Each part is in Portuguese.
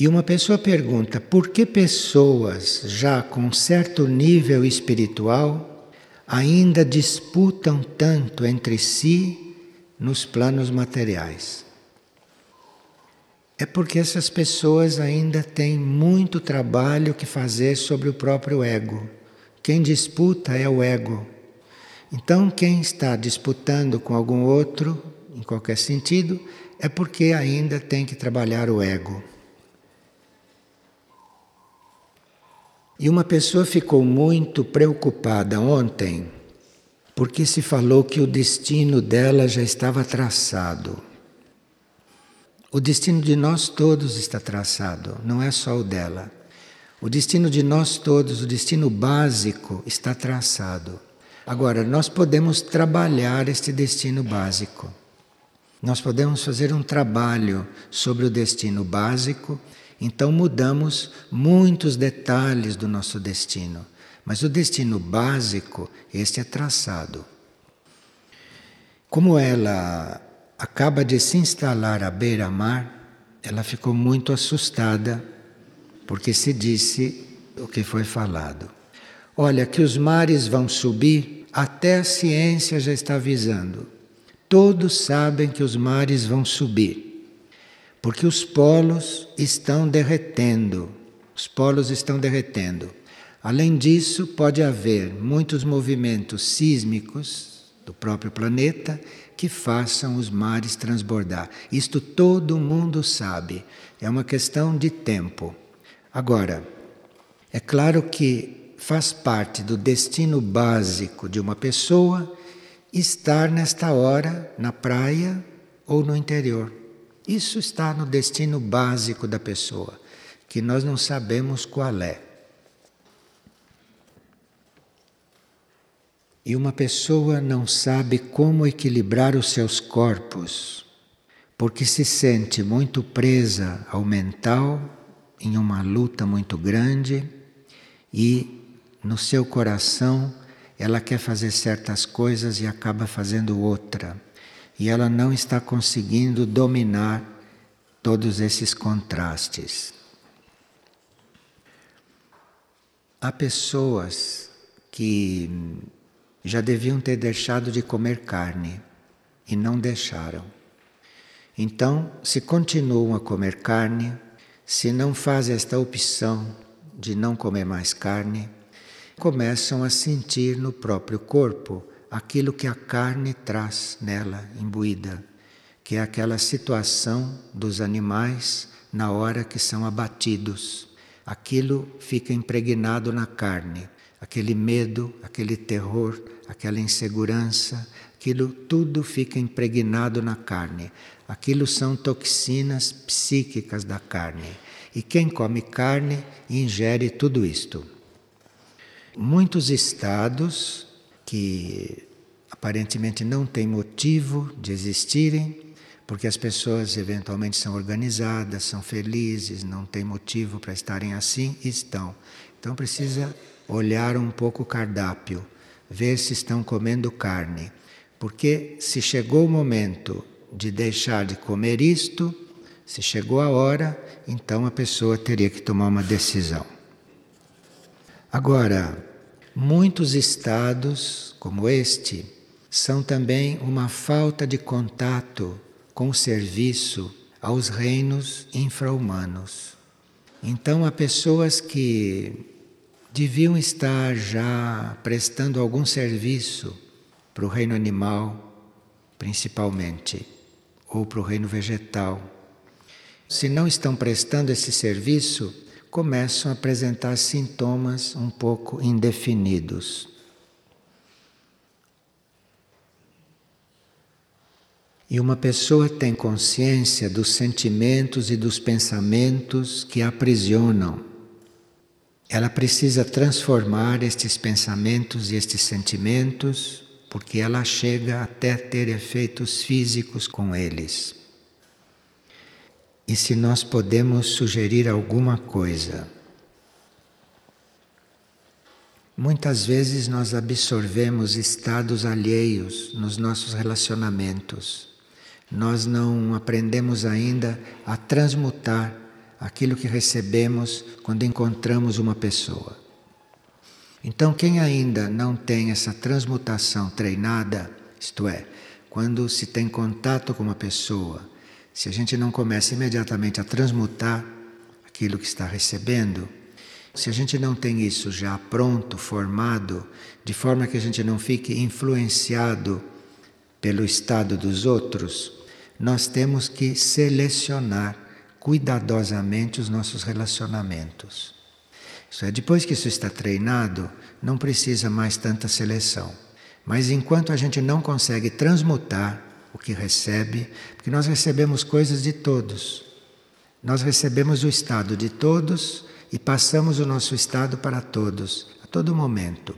E uma pessoa pergunta por que pessoas já com certo nível espiritual ainda disputam tanto entre si nos planos materiais. É porque essas pessoas ainda têm muito trabalho que fazer sobre o próprio ego. Quem disputa é o ego. Então, quem está disputando com algum outro, em qualquer sentido, é porque ainda tem que trabalhar o ego. E uma pessoa ficou muito preocupada ontem, porque se falou que o destino dela já estava traçado. O destino de nós todos está traçado, não é só o dela. O destino de nós todos, o destino básico, está traçado. Agora, nós podemos trabalhar este destino básico. Nós podemos fazer um trabalho sobre o destino básico então mudamos muitos detalhes do nosso destino. Mas o destino básico, este é traçado. Como ela acaba de se instalar à beira-mar, ela ficou muito assustada, porque se disse o que foi falado. Olha, que os mares vão subir, até a ciência já está avisando. Todos sabem que os mares vão subir porque os polos estão derretendo. Os polos estão derretendo. Além disso, pode haver muitos movimentos sísmicos do próprio planeta que façam os mares transbordar. Isto todo mundo sabe. É uma questão de tempo. Agora, é claro que faz parte do destino básico de uma pessoa estar nesta hora na praia ou no interior. Isso está no destino básico da pessoa, que nós não sabemos qual é. E uma pessoa não sabe como equilibrar os seus corpos, porque se sente muito presa ao mental, em uma luta muito grande, e no seu coração ela quer fazer certas coisas e acaba fazendo outra e ela não está conseguindo dominar todos esses contrastes. Há pessoas que já deviam ter deixado de comer carne e não deixaram. Então, se continuam a comer carne, se não fazem esta opção de não comer mais carne, começam a sentir no próprio corpo aquilo que a carne traz nela imbuída, que é aquela situação dos animais na hora que são abatidos. Aquilo fica impregnado na carne, aquele medo, aquele terror, aquela insegurança, aquilo tudo fica impregnado na carne. Aquilo são toxinas psíquicas da carne. E quem come carne ingere tudo isto. Muitos estados que aparentemente não têm motivo de existirem, porque as pessoas eventualmente são organizadas, são felizes, não têm motivo para estarem assim, estão. Então precisa olhar um pouco o cardápio, ver se estão comendo carne. Porque se chegou o momento de deixar de comer isto, se chegou a hora, então a pessoa teria que tomar uma decisão. Agora, Muitos estados, como este, são também uma falta de contato com o serviço aos reinos infra-humanos. Então, há pessoas que deviam estar já prestando algum serviço para o reino animal, principalmente, ou para o reino vegetal. Se não estão prestando esse serviço, começam a apresentar sintomas um pouco indefinidos. E uma pessoa tem consciência dos sentimentos e dos pensamentos que a aprisionam. Ela precisa transformar estes pensamentos e estes sentimentos, porque ela chega até ter efeitos físicos com eles e se nós podemos sugerir alguma coisa. Muitas vezes nós absorvemos estados alheios nos nossos relacionamentos. Nós não aprendemos ainda a transmutar aquilo que recebemos quando encontramos uma pessoa. Então, quem ainda não tem essa transmutação treinada, isto é, quando se tem contato com uma pessoa, se a gente não começa imediatamente a transmutar aquilo que está recebendo, se a gente não tem isso já pronto, formado, de forma que a gente não fique influenciado pelo estado dos outros, nós temos que selecionar cuidadosamente os nossos relacionamentos. Isso é, depois que isso está treinado, não precisa mais tanta seleção. Mas enquanto a gente não consegue transmutar o que recebe, porque nós recebemos coisas de todos. Nós recebemos o estado de todos e passamos o nosso estado para todos, a todo momento.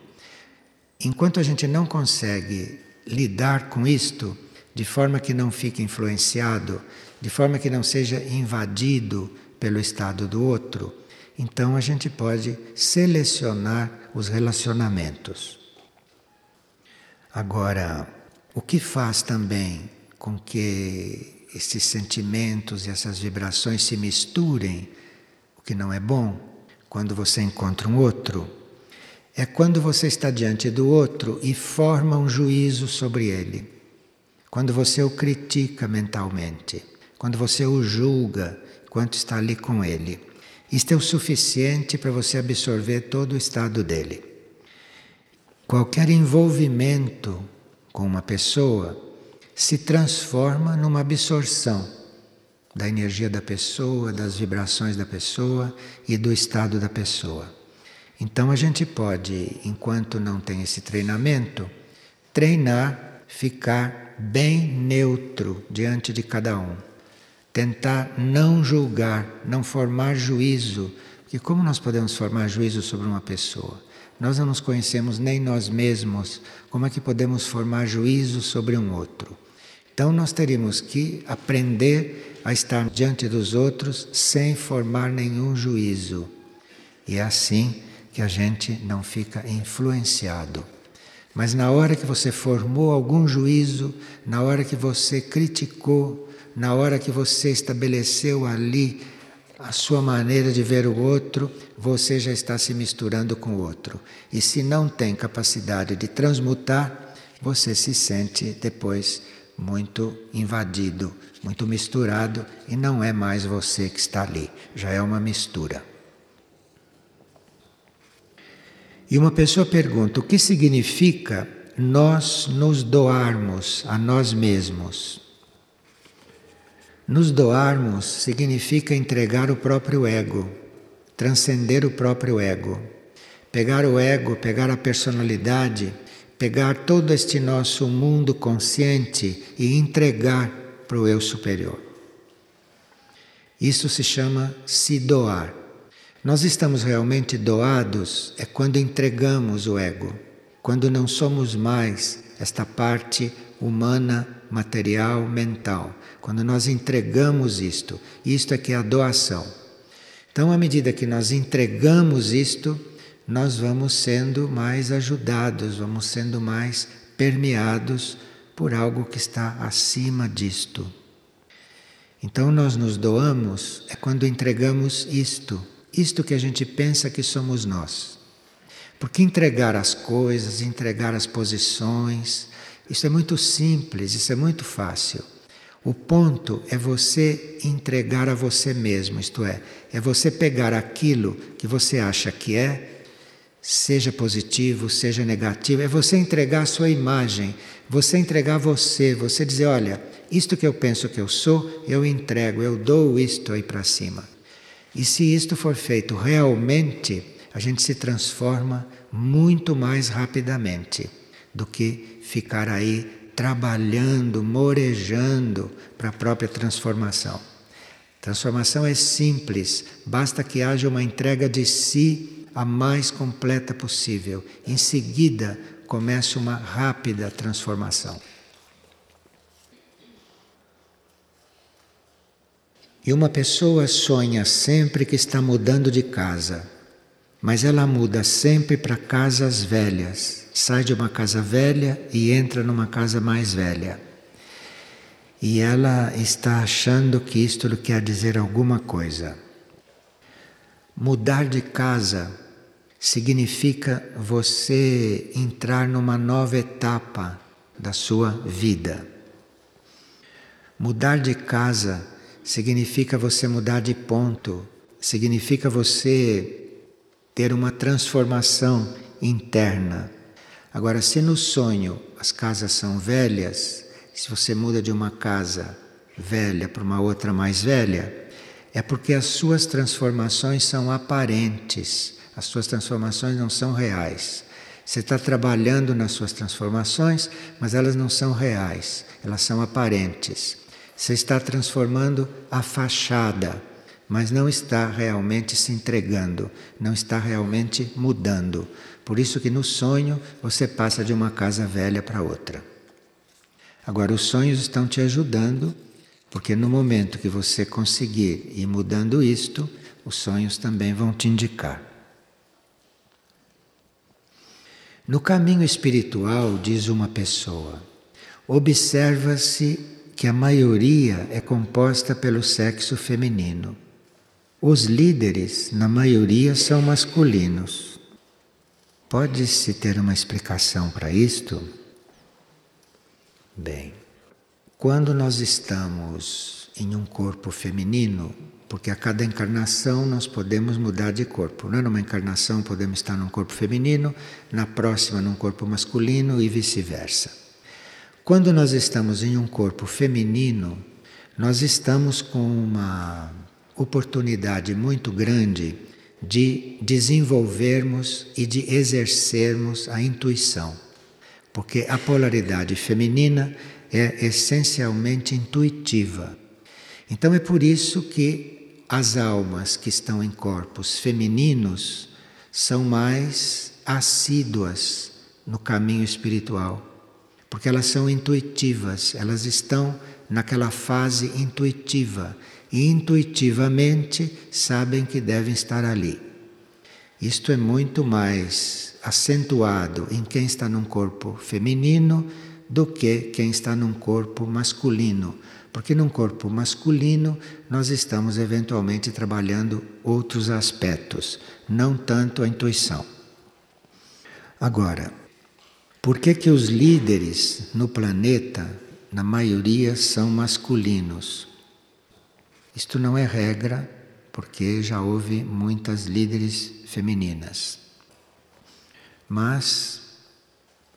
Enquanto a gente não consegue lidar com isto, de forma que não fique influenciado, de forma que não seja invadido pelo estado do outro, então a gente pode selecionar os relacionamentos. Agora, o que faz também com que esses sentimentos e essas vibrações se misturem o que não é bom, quando você encontra um outro, é quando você está diante do outro e forma um juízo sobre ele. Quando você o critica mentalmente, quando você o julga enquanto está ali com ele. Isto é o suficiente para você absorver todo o estado dele. Qualquer envolvimento com uma pessoa se transforma numa absorção da energia da pessoa, das vibrações da pessoa e do estado da pessoa. Então a gente pode, enquanto não tem esse treinamento, treinar, ficar bem neutro diante de cada um. Tentar não julgar, não formar juízo. Porque como nós podemos formar juízo sobre uma pessoa? Nós não nos conhecemos nem nós mesmos. Como é que podemos formar juízo sobre um outro? Então nós teríamos que aprender a estar diante dos outros sem formar nenhum juízo. E é assim que a gente não fica influenciado. Mas na hora que você formou algum juízo, na hora que você criticou, na hora que você estabeleceu ali a sua maneira de ver o outro, você já está se misturando com o outro. E se não tem capacidade de transmutar, você se sente depois muito invadido, muito misturado e não é mais você que está ali, já é uma mistura. E uma pessoa pergunta: o que significa nós nos doarmos a nós mesmos? Nos doarmos significa entregar o próprio ego, transcender o próprio ego. Pegar o ego, pegar a personalidade pegar todo este nosso mundo consciente e entregar para o eu superior. Isso se chama se doar. Nós estamos realmente doados é quando entregamos o ego, quando não somos mais esta parte humana, material, mental. Quando nós entregamos isto, isto é que é a doação. Então, à medida que nós entregamos isto, nós vamos sendo mais ajudados, vamos sendo mais permeados por algo que está acima disto. Então nós nos doamos é quando entregamos isto, isto que a gente pensa que somos nós. Porque entregar as coisas, entregar as posições, isso é muito simples, isso é muito fácil. O ponto é você entregar a você mesmo, isto é, é você pegar aquilo que você acha que é seja positivo, seja negativo, é você entregar a sua imagem, você entregar você, você dizer: olha, isto que eu penso que eu sou, eu entrego, eu dou isto aí para cima. E se isto for feito realmente, a gente se transforma muito mais rapidamente do que ficar aí trabalhando, morejando para a própria transformação. Transformação é simples, basta que haja uma entrega de si a mais completa possível. Em seguida, começa uma rápida transformação. E uma pessoa sonha sempre que está mudando de casa, mas ela muda sempre para casas velhas. Sai de uma casa velha e entra numa casa mais velha. E ela está achando que isto lhe quer dizer alguma coisa. Mudar de casa significa você entrar numa nova etapa da sua vida. Mudar de casa significa você mudar de ponto, significa você ter uma transformação interna. Agora, se no sonho as casas são velhas, se você muda de uma casa velha para uma outra mais velha, é porque as suas transformações são aparentes, as suas transformações não são reais. Você está trabalhando nas suas transformações, mas elas não são reais, elas são aparentes. Você está transformando a fachada, mas não está realmente se entregando, não está realmente mudando. Por isso que no sonho você passa de uma casa velha para outra. Agora os sonhos estão te ajudando porque no momento que você conseguir ir mudando isto, os sonhos também vão te indicar. No caminho espiritual, diz uma pessoa, observa-se que a maioria é composta pelo sexo feminino. Os líderes, na maioria, são masculinos. Pode-se ter uma explicação para isto? Bem. Quando nós estamos em um corpo feminino, porque a cada encarnação nós podemos mudar de corpo. Não é numa encarnação podemos estar num corpo feminino, na próxima num corpo masculino e vice-versa. Quando nós estamos em um corpo feminino, nós estamos com uma oportunidade muito grande de desenvolvermos e de exercermos a intuição. Porque a polaridade feminina é essencialmente intuitiva. Então é por isso que as almas que estão em corpos femininos são mais assíduas no caminho espiritual, porque elas são intuitivas, elas estão naquela fase intuitiva e intuitivamente sabem que devem estar ali. Isto é muito mais acentuado em quem está num corpo feminino do que quem está num corpo masculino. Porque num corpo masculino nós estamos eventualmente trabalhando outros aspectos, não tanto a intuição. Agora, por que que os líderes no planeta, na maioria, são masculinos? Isto não é regra, porque já houve muitas líderes femininas. Mas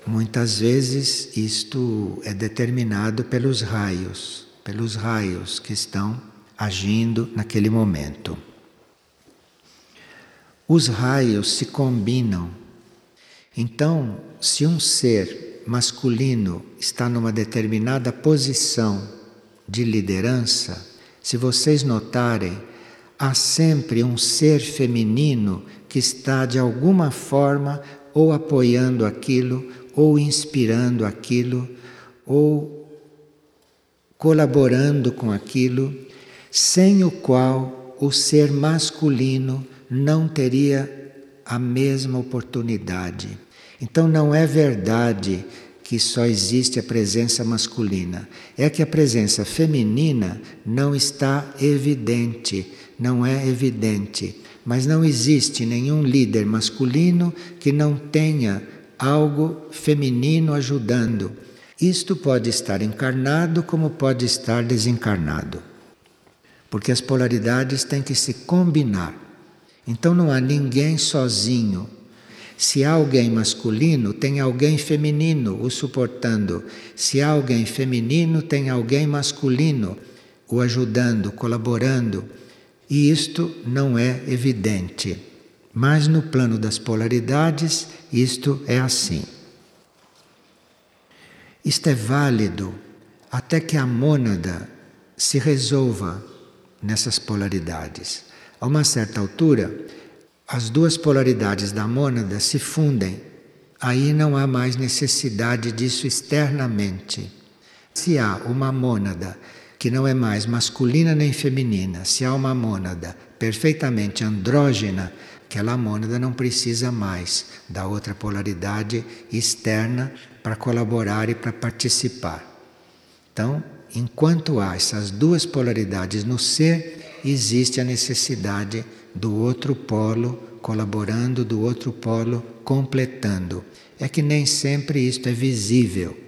Muitas vezes isto é determinado pelos raios, pelos raios que estão agindo naquele momento. Os raios se combinam. Então, se um ser masculino está numa determinada posição de liderança, se vocês notarem, há sempre um ser feminino que está de alguma forma ou apoiando aquilo ou inspirando aquilo, ou colaborando com aquilo, sem o qual o ser masculino não teria a mesma oportunidade. Então não é verdade que só existe a presença masculina, é que a presença feminina não está evidente, não é evidente. Mas não existe nenhum líder masculino que não tenha algo feminino ajudando. Isto pode estar encarnado como pode estar desencarnado. Porque as polaridades têm que se combinar. Então não há ninguém sozinho. Se há alguém masculino, tem alguém feminino o suportando. Se há alguém feminino, tem alguém masculino o ajudando, colaborando. E isto não é evidente. Mas no plano das polaridades, isto é assim. Isto é válido até que a mônada se resolva nessas polaridades. A uma certa altura, as duas polaridades da mônada se fundem. Aí não há mais necessidade disso externamente. Se há uma mônada que não é mais masculina nem feminina, se há uma mônada perfeitamente andrógena, aquela mônada não precisa mais da outra polaridade externa para colaborar e para participar. Então, enquanto há essas duas polaridades no ser, existe a necessidade do outro polo, colaborando do outro polo, completando. É que nem sempre isto é visível.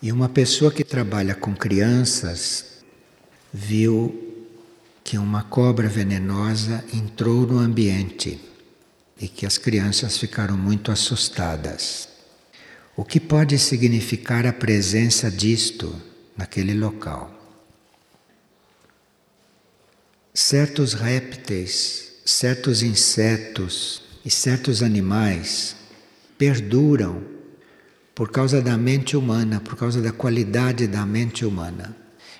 E uma pessoa que trabalha com crianças viu que uma cobra venenosa entrou no ambiente e que as crianças ficaram muito assustadas. O que pode significar a presença disto naquele local? Certos répteis, certos insetos e certos animais perduram por causa da mente humana, por causa da qualidade da mente humana.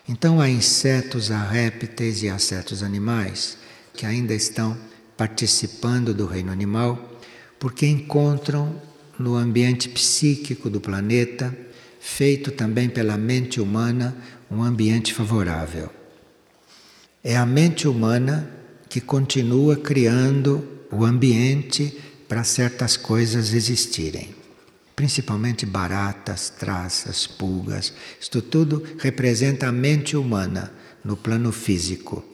Então há insetos, há répteis e há certos animais que ainda estão participando do reino animal porque encontram no ambiente psíquico do planeta, feito também pela mente humana, um ambiente favorável. É a mente humana que continua criando o ambiente para certas coisas existirem principalmente baratas, traças, pulgas. Isto tudo representa a mente humana no plano físico.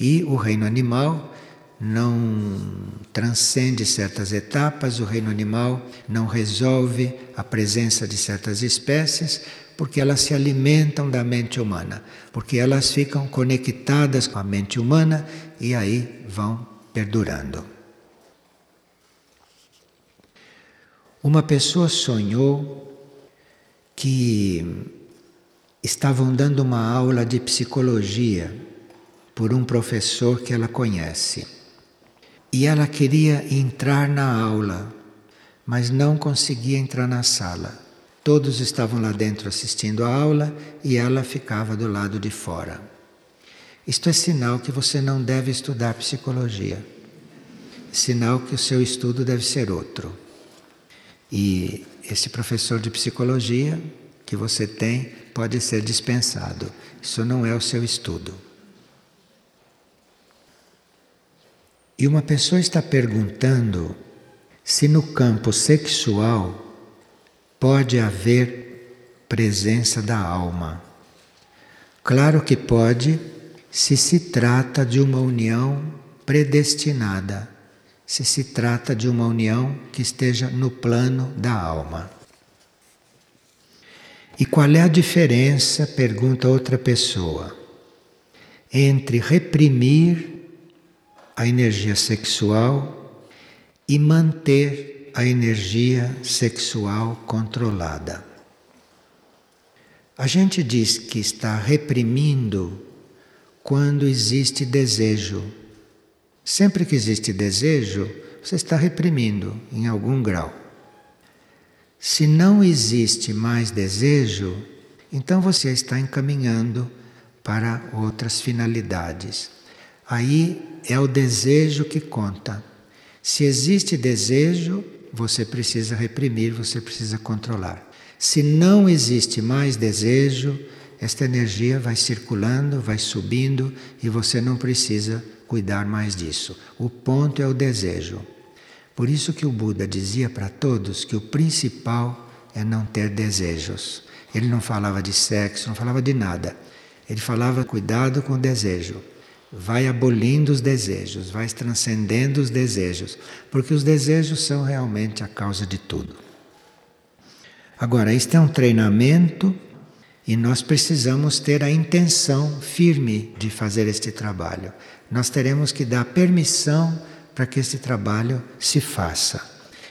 E o reino animal não transcende certas etapas, o reino animal não resolve a presença de certas espécies, porque elas se alimentam da mente humana, porque elas ficam conectadas com a mente humana e aí vão perdurando. Uma pessoa sonhou que estavam dando uma aula de psicologia por um professor que ela conhece. E ela queria entrar na aula, mas não conseguia entrar na sala. Todos estavam lá dentro assistindo a aula e ela ficava do lado de fora. Isto é sinal que você não deve estudar psicologia. Sinal que o seu estudo deve ser outro. E esse professor de psicologia que você tem pode ser dispensado. Isso não é o seu estudo. E uma pessoa está perguntando se no campo sexual pode haver presença da alma. Claro que pode, se se trata de uma união predestinada se se trata de uma união que esteja no plano da alma. E qual é a diferença, pergunta outra pessoa, entre reprimir a energia sexual e manter a energia sexual controlada? A gente diz que está reprimindo quando existe desejo Sempre que existe desejo, você está reprimindo em algum grau. Se não existe mais desejo, então você está encaminhando para outras finalidades. Aí é o desejo que conta. Se existe desejo, você precisa reprimir, você precisa controlar. Se não existe mais desejo, esta energia vai circulando, vai subindo e você não precisa cuidar mais disso. O ponto é o desejo. Por isso que o Buda dizia para todos que o principal é não ter desejos. Ele não falava de sexo, não falava de nada. Ele falava cuidado com o desejo. Vai abolindo os desejos, vai transcendendo os desejos, porque os desejos são realmente a causa de tudo. Agora, isto é um treinamento e nós precisamos ter a intenção firme de fazer este trabalho nós teremos que dar permissão para que esse trabalho se faça.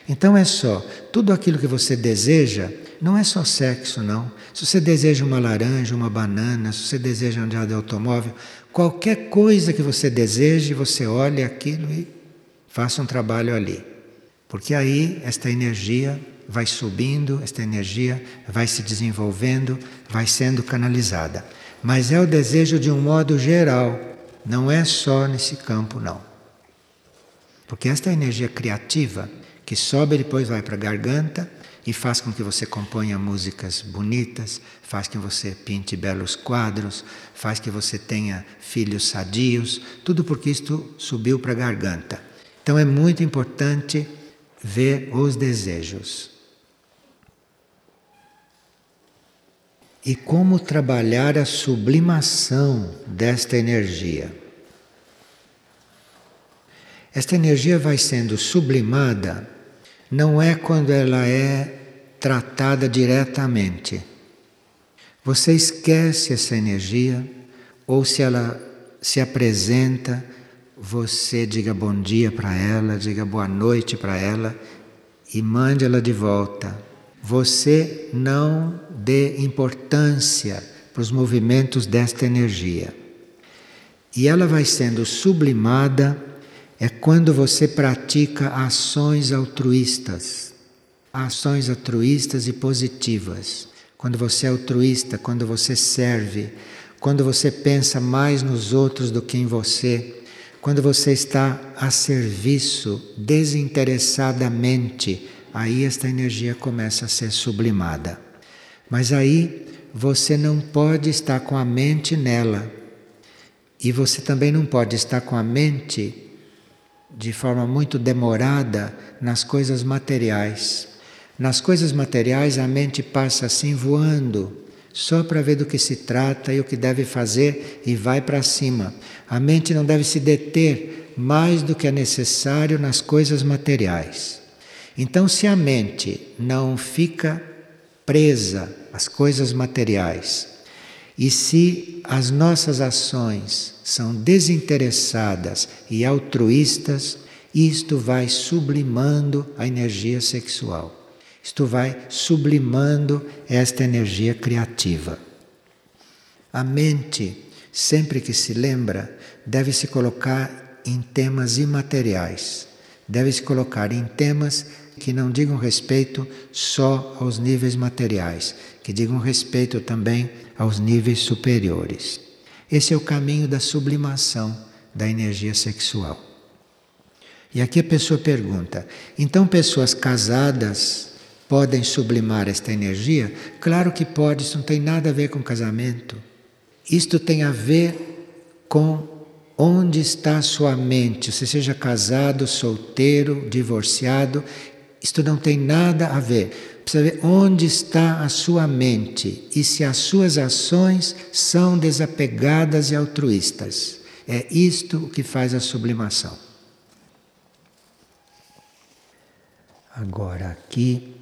Então é só, tudo aquilo que você deseja, não é só sexo, não. Se você deseja uma laranja, uma banana, se você deseja andar de automóvel, qualquer coisa que você deseje, você olha aquilo e faça um trabalho ali. Porque aí esta energia vai subindo, esta energia vai se desenvolvendo, vai sendo canalizada. Mas é o desejo de um modo geral não é só nesse campo, não. Porque esta é energia criativa que sobe e depois vai para a garganta e faz com que você componha músicas bonitas, faz que você pinte belos quadros, faz que você tenha filhos sadios, tudo porque isto subiu para a garganta. Então é muito importante ver os desejos. e como trabalhar a sublimação desta energia. Esta energia vai sendo sublimada não é quando ela é tratada diretamente. Você esquece essa energia ou se ela se apresenta, você diga bom dia para ela, diga boa noite para ela e mande ela de volta. Você não dê importância para os movimentos desta energia. E ela vai sendo sublimada é quando você pratica ações altruístas, ações altruístas e positivas. Quando você é altruísta, quando você serve, quando você pensa mais nos outros do que em você, quando você está a serviço desinteressadamente, aí esta energia começa a ser sublimada. Mas aí você não pode estar com a mente nela. E você também não pode estar com a mente de forma muito demorada nas coisas materiais. Nas coisas materiais a mente passa assim voando, só para ver do que se trata e o que deve fazer e vai para cima. A mente não deve se deter mais do que é necessário nas coisas materiais. Então, se a mente não fica presa às coisas materiais, e se as nossas ações são desinteressadas e altruístas, isto vai sublimando a energia sexual. Isto vai sublimando esta energia criativa. A mente, sempre que se lembra, deve se colocar em temas imateriais, deve se colocar em temas que não digam respeito só aos níveis materiais, que digam respeito também aos níveis superiores. Esse é o caminho da sublimação da energia sexual. E aqui a pessoa pergunta: então pessoas casadas podem sublimar esta energia? Claro que pode, isso não tem nada a ver com casamento. Isto tem a ver com onde está a sua mente, se seja casado, solteiro, divorciado, isto não tem nada a ver. Precisa ver onde está a sua mente e se as suas ações são desapegadas e altruístas. É isto o que faz a sublimação. Agora, aqui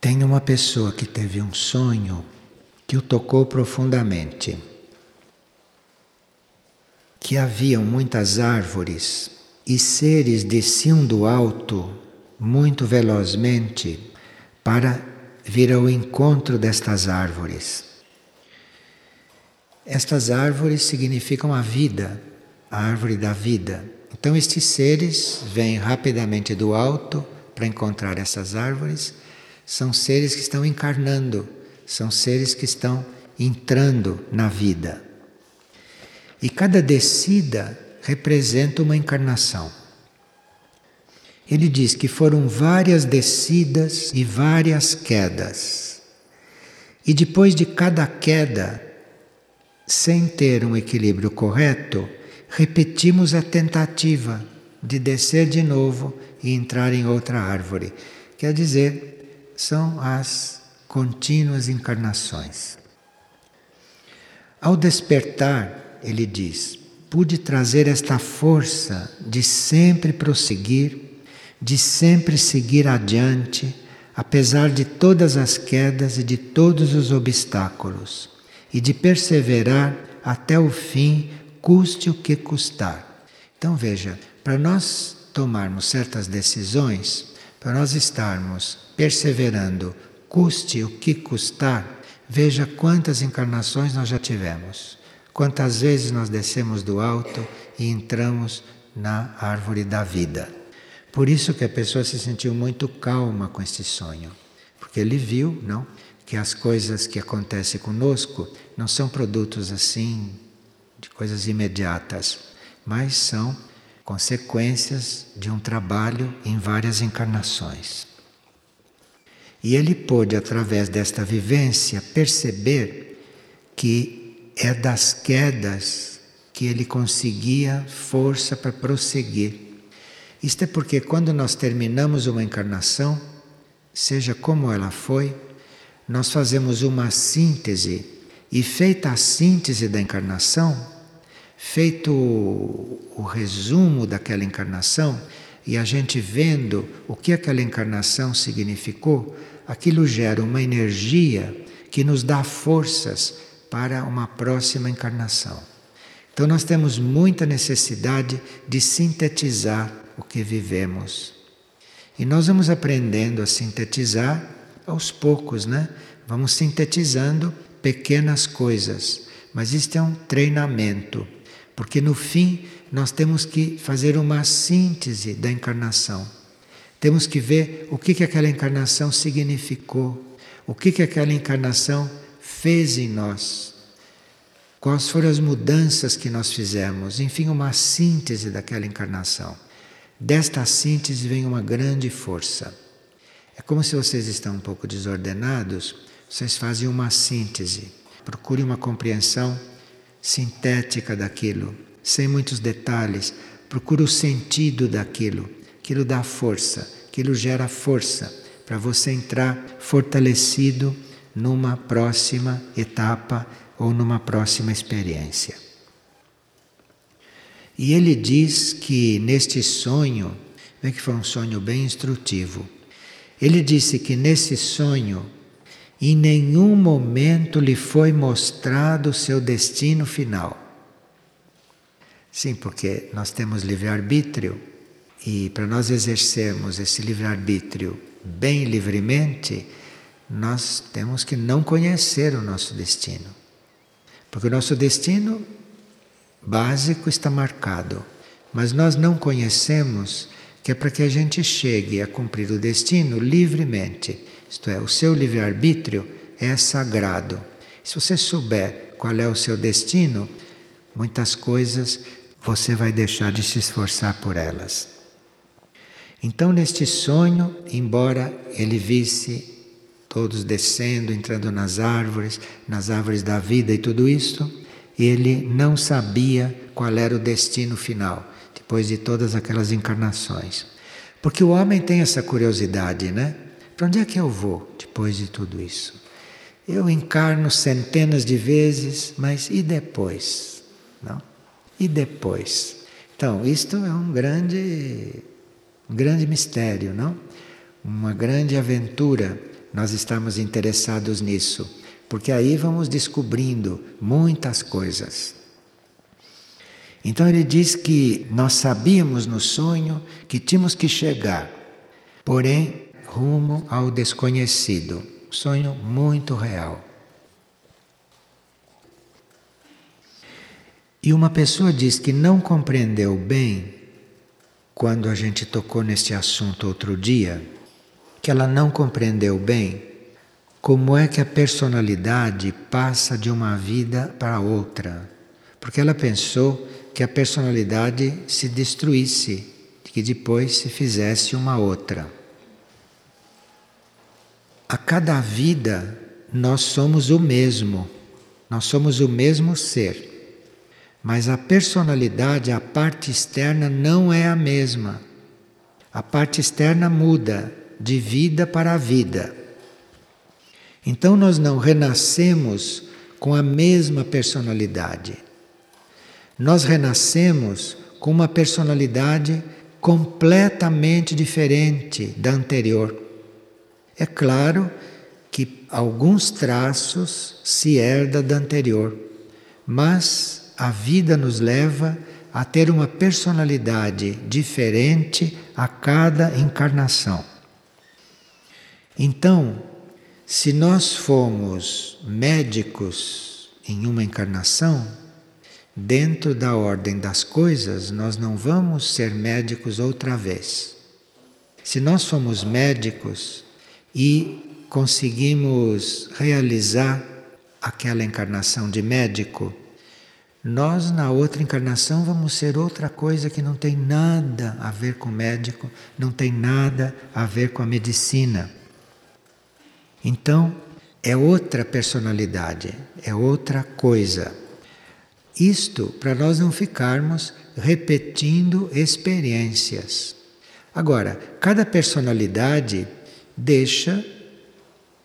tem uma pessoa que teve um sonho que o tocou profundamente. Que haviam muitas árvores e seres desciam do alto muito velozmente para vir ao encontro destas árvores. Estas árvores significam a vida, a árvore da vida. Então, estes seres vêm rapidamente do alto para encontrar essas árvores. São seres que estão encarnando, são seres que estão entrando na vida. E cada descida representa uma encarnação. Ele diz que foram várias descidas e várias quedas. E depois de cada queda, sem ter um equilíbrio correto, repetimos a tentativa de descer de novo e entrar em outra árvore. Quer dizer, são as contínuas encarnações. Ao despertar, ele diz, pude trazer esta força de sempre prosseguir de sempre seguir adiante, apesar de todas as quedas e de todos os obstáculos, e de perseverar até o fim, custe o que custar. Então veja, para nós tomarmos certas decisões, para nós estarmos perseverando, custe o que custar, veja quantas encarnações nós já tivemos, quantas vezes nós descemos do alto e entramos na árvore da vida. Por isso que a pessoa se sentiu muito calma com esse sonho, porque ele viu, não, que as coisas que acontecem conosco não são produtos assim de coisas imediatas, mas são consequências de um trabalho em várias encarnações. E ele pôde, através desta vivência, perceber que é das quedas que ele conseguia força para prosseguir. Isto é porque quando nós terminamos uma encarnação, seja como ela foi, nós fazemos uma síntese e feita a síntese da encarnação, feito o resumo daquela encarnação e a gente vendo o que aquela encarnação significou, aquilo gera uma energia que nos dá forças para uma próxima encarnação. Então nós temos muita necessidade de sintetizar o que vivemos. E nós vamos aprendendo a sintetizar aos poucos, né? Vamos sintetizando pequenas coisas, mas isto é um treinamento, porque no fim nós temos que fazer uma síntese da encarnação. Temos que ver o que, que aquela encarnação significou, o que, que aquela encarnação fez em nós, quais foram as mudanças que nós fizemos, enfim, uma síntese daquela encarnação. Desta síntese vem uma grande força. É como se vocês estão um pouco desordenados, vocês fazem uma síntese, procurem uma compreensão sintética daquilo, sem muitos detalhes, procure o sentido daquilo, aquilo dá força, aquilo gera força para você entrar fortalecido numa próxima etapa ou numa próxima experiência. E ele diz que neste sonho, vê que foi um sonho bem instrutivo. Ele disse que nesse sonho, em nenhum momento lhe foi mostrado o seu destino final. Sim, porque nós temos livre-arbítrio e para nós exercermos esse livre-arbítrio bem livremente, nós temos que não conhecer o nosso destino. Porque o nosso destino básico está marcado, mas nós não conhecemos que é para que a gente chegue a cumprir o destino livremente. Isto é, o seu livre-arbítrio é sagrado. Se você souber qual é o seu destino, muitas coisas você vai deixar de se esforçar por elas. Então, neste sonho, embora ele visse todos descendo, entrando nas árvores, nas árvores da vida e tudo isso, ele não sabia qual era o destino final, depois de todas aquelas encarnações. Porque o homem tem essa curiosidade, né? Para onde é que eu vou depois de tudo isso? Eu encarno centenas de vezes, mas e depois? Não? E depois? Então, isto é um grande, um grande mistério, não? Uma grande aventura. Nós estamos interessados nisso porque aí vamos descobrindo muitas coisas. Então ele diz que nós sabíamos no sonho que tínhamos que chegar, porém, rumo ao desconhecido. Sonho muito real. E uma pessoa diz que não compreendeu bem quando a gente tocou neste assunto outro dia, que ela não compreendeu bem como é que a personalidade passa de uma vida para outra. Porque ela pensou que a personalidade se destruísse, que depois se fizesse uma outra. A cada vida nós somos o mesmo, nós somos o mesmo ser. Mas a personalidade, a parte externa, não é a mesma. A parte externa muda de vida para vida. Então nós não renascemos com a mesma personalidade. Nós renascemos com uma personalidade completamente diferente da anterior. É claro que alguns traços se herda da anterior, mas a vida nos leva a ter uma personalidade diferente a cada encarnação. Então, se nós fomos médicos em uma encarnação, dentro da ordem das coisas, nós não vamos ser médicos outra vez. Se nós fomos médicos e conseguimos realizar aquela encarnação de médico, nós na outra encarnação vamos ser outra coisa que não tem nada a ver com médico, não tem nada a ver com a medicina. Então, é outra personalidade, é outra coisa. Isto para nós não ficarmos repetindo experiências. Agora, cada personalidade deixa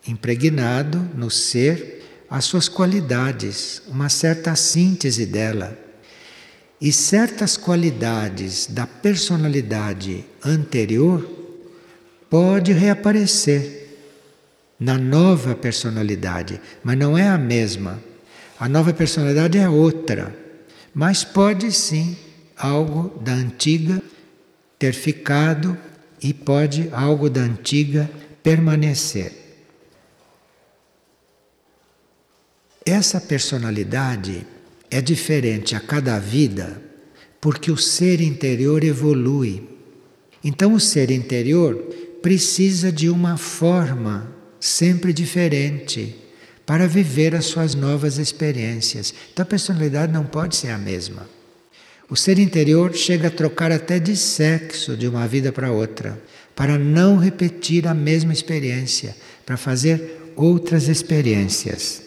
impregnado no ser as suas qualidades, uma certa síntese dela. E certas qualidades da personalidade anterior pode reaparecer na nova personalidade, mas não é a mesma. A nova personalidade é outra, mas pode sim algo da antiga ter ficado e pode algo da antiga permanecer. Essa personalidade é diferente a cada vida porque o ser interior evolui. Então, o ser interior precisa de uma forma sempre diferente para viver as suas novas experiências. Então, a personalidade não pode ser a mesma. O ser interior chega a trocar até de sexo de uma vida para outra, para não repetir a mesma experiência, para fazer outras experiências.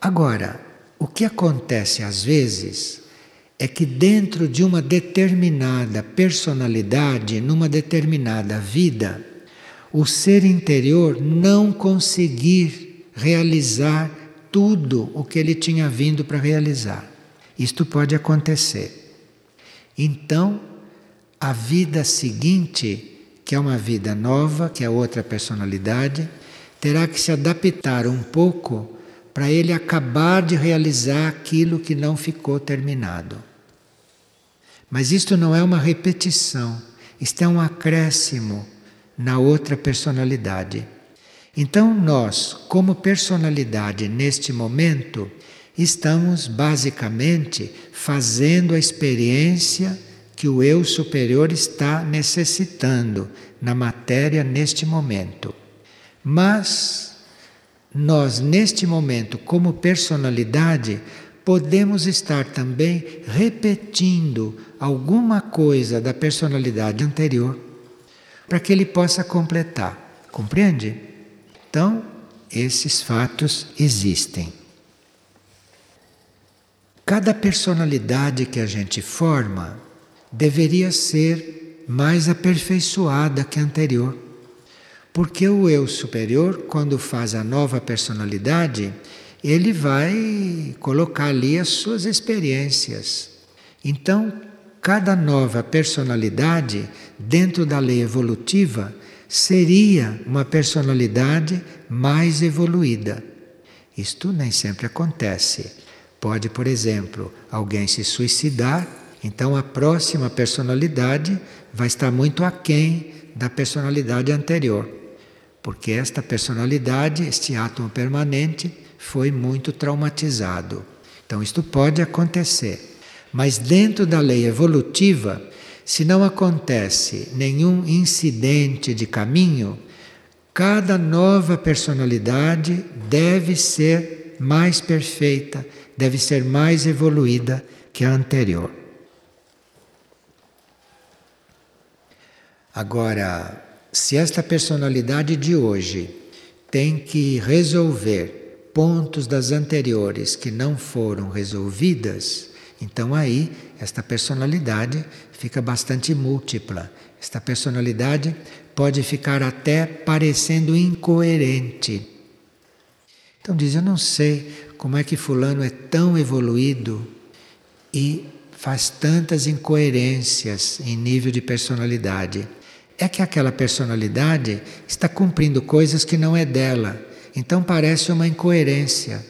Agora, o que acontece às vezes é que dentro de uma determinada personalidade, numa determinada vida, o ser interior não conseguir realizar tudo o que ele tinha vindo para realizar. Isto pode acontecer. Então, a vida seguinte, que é uma vida nova, que é outra personalidade, terá que se adaptar um pouco para ele acabar de realizar aquilo que não ficou terminado. Mas isto não é uma repetição, isto é um acréscimo na outra personalidade. Então, nós, como personalidade neste momento, estamos basicamente fazendo a experiência que o eu superior está necessitando na matéria neste momento. Mas nós, neste momento, como personalidade, podemos estar também repetindo alguma coisa da personalidade anterior para que ele possa completar. Compreende? Então, esses fatos existem. Cada personalidade que a gente forma deveria ser mais aperfeiçoada que a anterior. Porque o eu superior, quando faz a nova personalidade, ele vai colocar ali as suas experiências. Então, cada nova personalidade, dentro da lei evolutiva, seria uma personalidade mais evoluída. Isto nem sempre acontece. Pode, por exemplo, alguém se suicidar, então a próxima personalidade vai estar muito aquém da personalidade anterior, porque esta personalidade, este átomo permanente, foi muito traumatizado. Então, isto pode acontecer. Mas dentro da lei evolutiva, se não acontece nenhum incidente de caminho, cada nova personalidade deve ser mais perfeita deve ser mais evoluída que a anterior. Agora, se esta personalidade de hoje tem que resolver pontos das anteriores que não foram resolvidas, então aí esta personalidade fica bastante múltipla. Esta personalidade pode ficar até parecendo incoerente. Então diz: Eu não sei como é que Fulano é tão evoluído e faz tantas incoerências em nível de personalidade? É que aquela personalidade está cumprindo coisas que não é dela, então parece uma incoerência.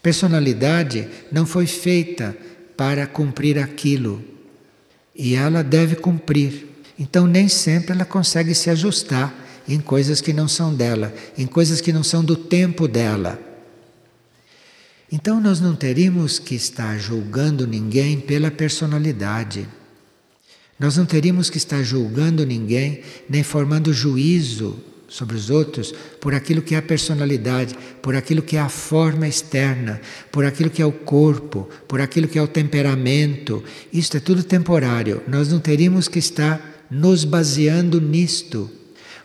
Personalidade não foi feita para cumprir aquilo e ela deve cumprir. Então, nem sempre ela consegue se ajustar em coisas que não são dela, em coisas que não são do tempo dela. Então nós não teríamos que estar julgando ninguém pela personalidade. Nós não teríamos que estar julgando ninguém, nem formando juízo sobre os outros por aquilo que é a personalidade, por aquilo que é a forma externa, por aquilo que é o corpo, por aquilo que é o temperamento. Isto é tudo temporário. Nós não teríamos que estar nos baseando nisto,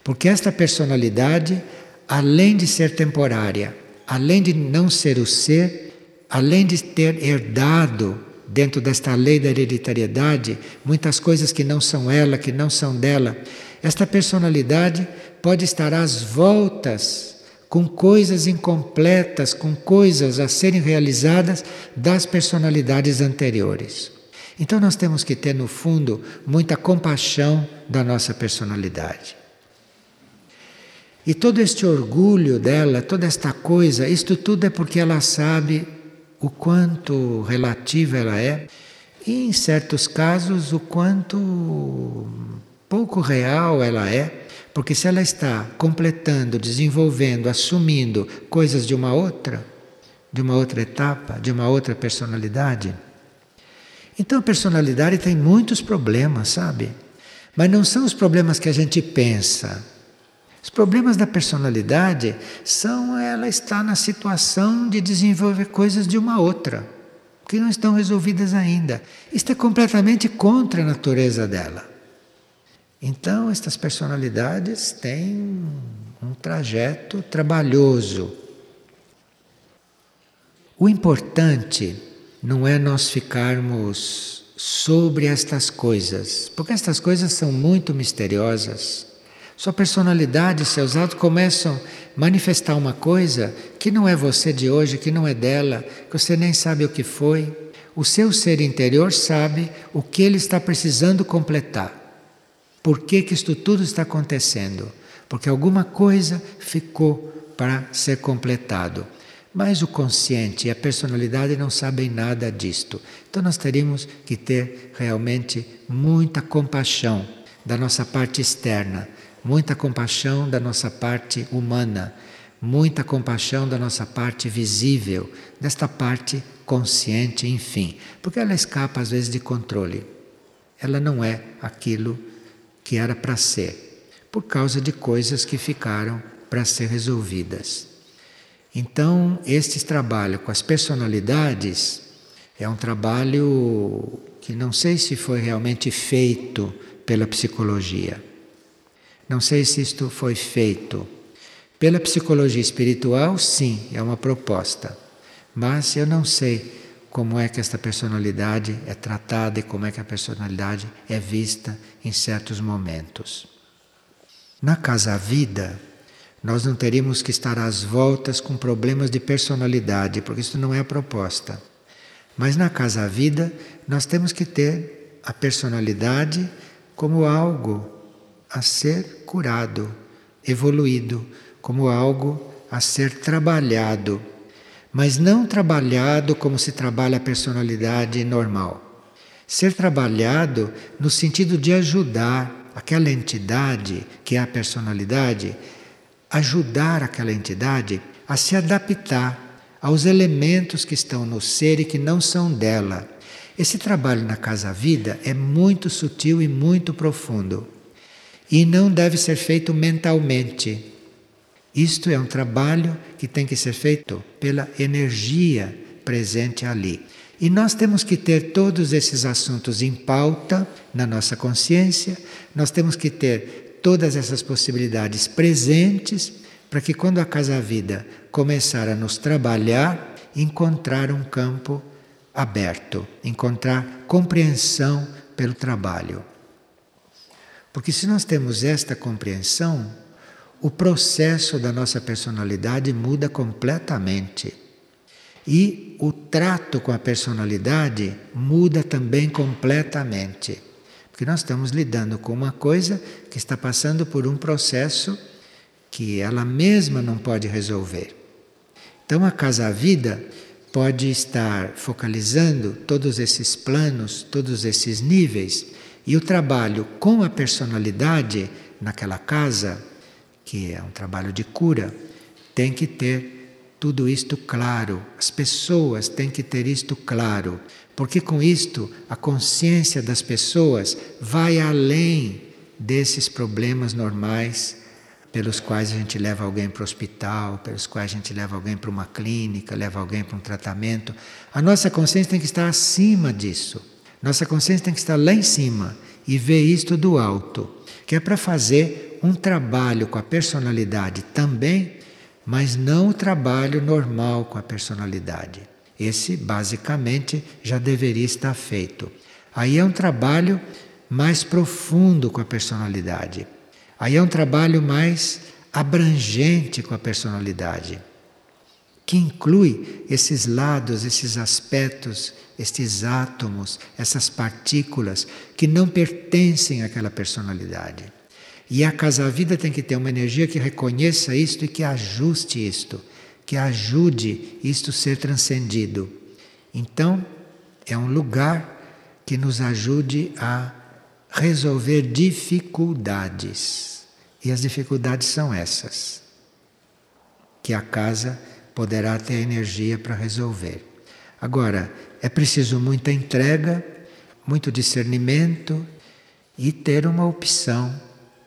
porque esta personalidade, além de ser temporária, além de não ser o ser, além de ter herdado dentro desta lei da hereditariedade muitas coisas que não são ela, que não são dela, esta personalidade pode estar às voltas com coisas incompletas, com coisas a serem realizadas das personalidades anteriores. Então nós temos que ter no fundo muita compaixão da nossa personalidade. E todo este orgulho dela, toda esta coisa, isto tudo é porque ela sabe o quanto relativa ela é e, em certos casos, o quanto pouco real ela é, porque se ela está completando, desenvolvendo, assumindo coisas de uma outra, de uma outra etapa, de uma outra personalidade. Então a personalidade tem muitos problemas, sabe? Mas não são os problemas que a gente pensa. Os problemas da personalidade são ela está na situação de desenvolver coisas de uma outra, que não estão resolvidas ainda. Isto é completamente contra a natureza dela. Então, estas personalidades têm um trajeto trabalhoso. O importante não é nós ficarmos sobre estas coisas, porque estas coisas são muito misteriosas. Sua personalidade, seus atos começam a manifestar uma coisa que não é você de hoje, que não é dela, que você nem sabe o que foi. O seu ser interior sabe o que ele está precisando completar. Por que, que isto tudo está acontecendo? Porque alguma coisa ficou para ser completado. Mas o consciente e a personalidade não sabem nada disto. Então nós teríamos que ter realmente muita compaixão da nossa parte externa, muita compaixão da nossa parte humana, muita compaixão da nossa parte visível, desta parte consciente, enfim, porque ela escapa às vezes de controle. Ela não é aquilo que era para ser, por causa de coisas que ficaram para ser resolvidas. Então, este trabalho com as personalidades é um trabalho que não sei se foi realmente feito pela psicologia. Não sei se isto foi feito pela psicologia espiritual, sim, é uma proposta. Mas eu não sei como é que esta personalidade é tratada e como é que a personalidade é vista em certos momentos. Na casa vida, nós não teríamos que estar às voltas com problemas de personalidade, porque isso não é a proposta. Mas na casa vida, nós temos que ter a personalidade como algo a ser curado, evoluído, como algo a ser trabalhado mas não trabalhado como se trabalha a personalidade normal. Ser trabalhado no sentido de ajudar aquela entidade, que é a personalidade, ajudar aquela entidade a se adaptar aos elementos que estão no ser e que não são dela. Esse trabalho na casa vida é muito sutil e muito profundo. E não deve ser feito mentalmente. Isto é um trabalho que tem que ser feito pela energia presente ali. E nós temos que ter todos esses assuntos em pauta na nossa consciência, nós temos que ter todas essas possibilidades presentes para que quando a Casa Vida começar a nos trabalhar, encontrar um campo aberto, encontrar compreensão pelo trabalho. Porque se nós temos esta compreensão, o processo da nossa personalidade muda completamente. E o trato com a personalidade muda também completamente. Porque nós estamos lidando com uma coisa que está passando por um processo que ela mesma não pode resolver. Então a casa vida pode estar focalizando todos esses planos, todos esses níveis, e o trabalho com a personalidade naquela casa que é um trabalho de cura, tem que ter tudo isto claro. As pessoas têm que ter isto claro, porque com isto a consciência das pessoas vai além desses problemas normais pelos quais a gente leva alguém para o hospital, pelos quais a gente leva alguém para uma clínica, leva alguém para um tratamento. A nossa consciência tem que estar acima disso. Nossa consciência tem que estar lá em cima e ver isto do alto, que é para fazer um trabalho com a personalidade também, mas não o trabalho normal com a personalidade. Esse, basicamente, já deveria estar feito. Aí é um trabalho mais profundo com a personalidade. Aí é um trabalho mais abrangente com a personalidade, que inclui esses lados, esses aspectos, estes átomos, essas partículas que não pertencem àquela personalidade. E a casa-vida tem que ter uma energia que reconheça isto e que ajuste isto, que ajude isto a ser transcendido. Então, é um lugar que nos ajude a resolver dificuldades. E as dificuldades são essas, que a casa poderá ter energia para resolver. Agora, é preciso muita entrega, muito discernimento e ter uma opção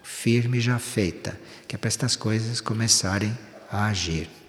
firme já feita, que é para estas coisas começarem a agir.